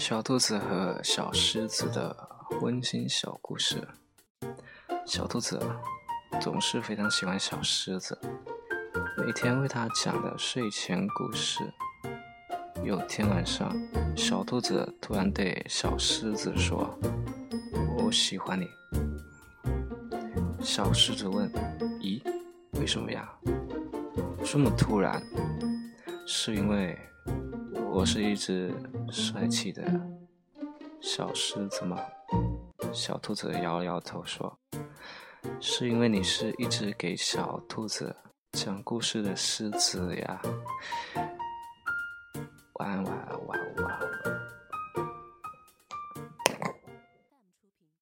小兔子和小狮子的温馨小故事。小兔子总是非常喜欢小狮子，每天为它讲的睡前故事。有天晚上，小兔子突然对小狮子说：“我喜欢你。”小狮子问：“咦，为什么呀？这么突然？是因为我是一只帅气的小狮子吗？”小兔子摇了摇头说：“是因为你是一只给小兔子讲故事的狮子呀。”晚安，晚安，晚安。